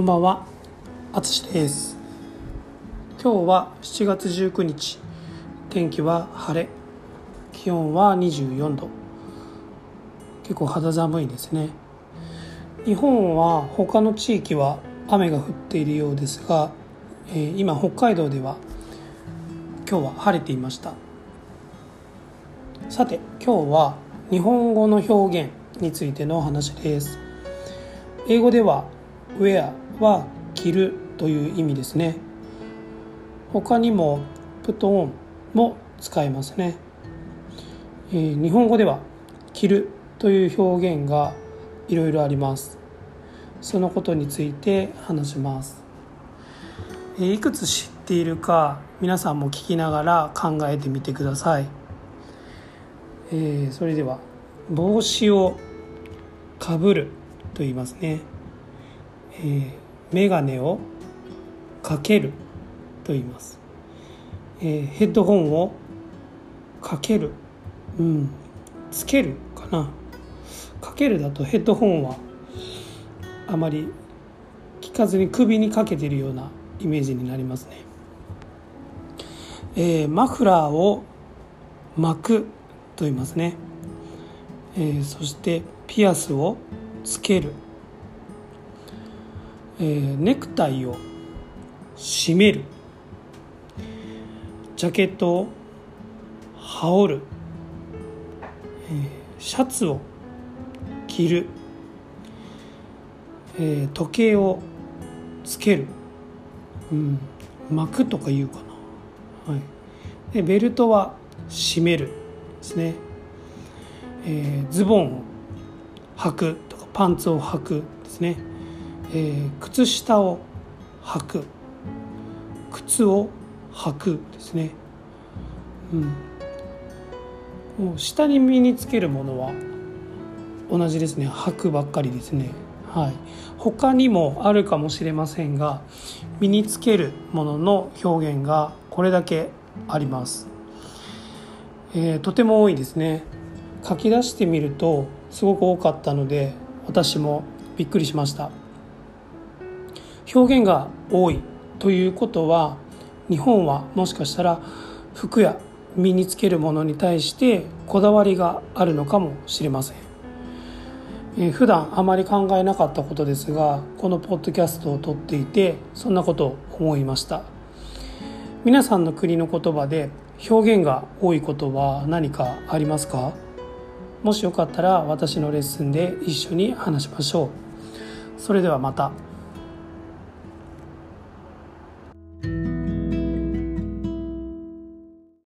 こんばんは、あつしです。今日は7月19日、天気は晴れ、気温は24度。結構肌寒いですね。日本は他の地域は雨が降っているようですが、えー今北海道では今日は晴れていました。さて、今日は日本語の表現についてのお話です。英語では wear は着るという意味ですね。他にも put on も使えますね、えー日本語では着るという表現がいろいろあります。そのことについて話します、えーいくつ知っているか皆さんも聞きながら考えてみてください、えーそれでは帽子をかぶると言いますね。えー、メガネをかけると言います、えーヘッドホンをかける。うん。つけるかな。かけるだとヘッドホンはあまり聞かずに首にかけてるようなイメージになりますね、えーマフラーを巻くと言いますね、えーそしてピアスをつける。えーネクタイを締める。ジャケットを羽織る、えーシャツを着る、えー時計をつける、うん、巻くとか言うかな、はい、でベルトは締めるですね、えーズボンを履くとかパンツを履くですね。えー靴下を履く。靴を履くですね、うん、もう下に身につけるものは同じですね。履くばっかりですね。はい。他にもあるかもしれませんが身につけるものの表現がこれだけあります、えーとても多いですね。書き出してみるとすごく多かったので私もびっくりしました。表現が多いということは日本はもしかしたら服や身につけるものに対してこだわりがあるのかもしれません、えー普段あまり考えなかったことですがこのポッドキャストを撮っていてそんなことを思いました。皆さんの国の言葉で表現が多いことは何かありますか？もしよかったら私のレッスンで一緒に話しましょう。それではまた。